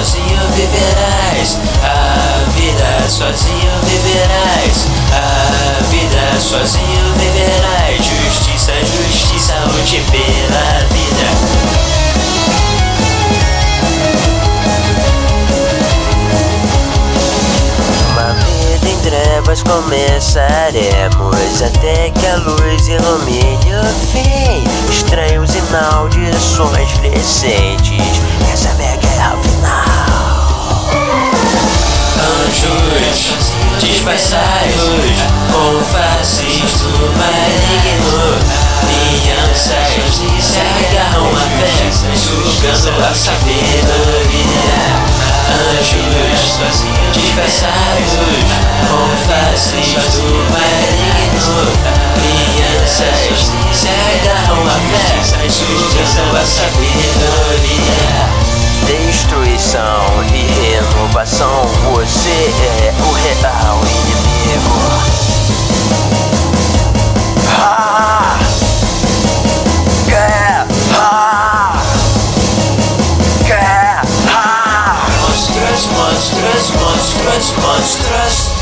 sozinho viverás a vida, sozinho viverás a vida, sozinho viverás. Justiça, justiça, hoje pela vida. trevas começaremos Até que a luz ilumine o fim Estranhos e maldições crescentes faces do maligno. Crianças se agarram à fé, sugando a sabedoria. Anjos faces do maligno. Crianças se agarram à fé, sugando a sabedoria. Destruição as monstrous.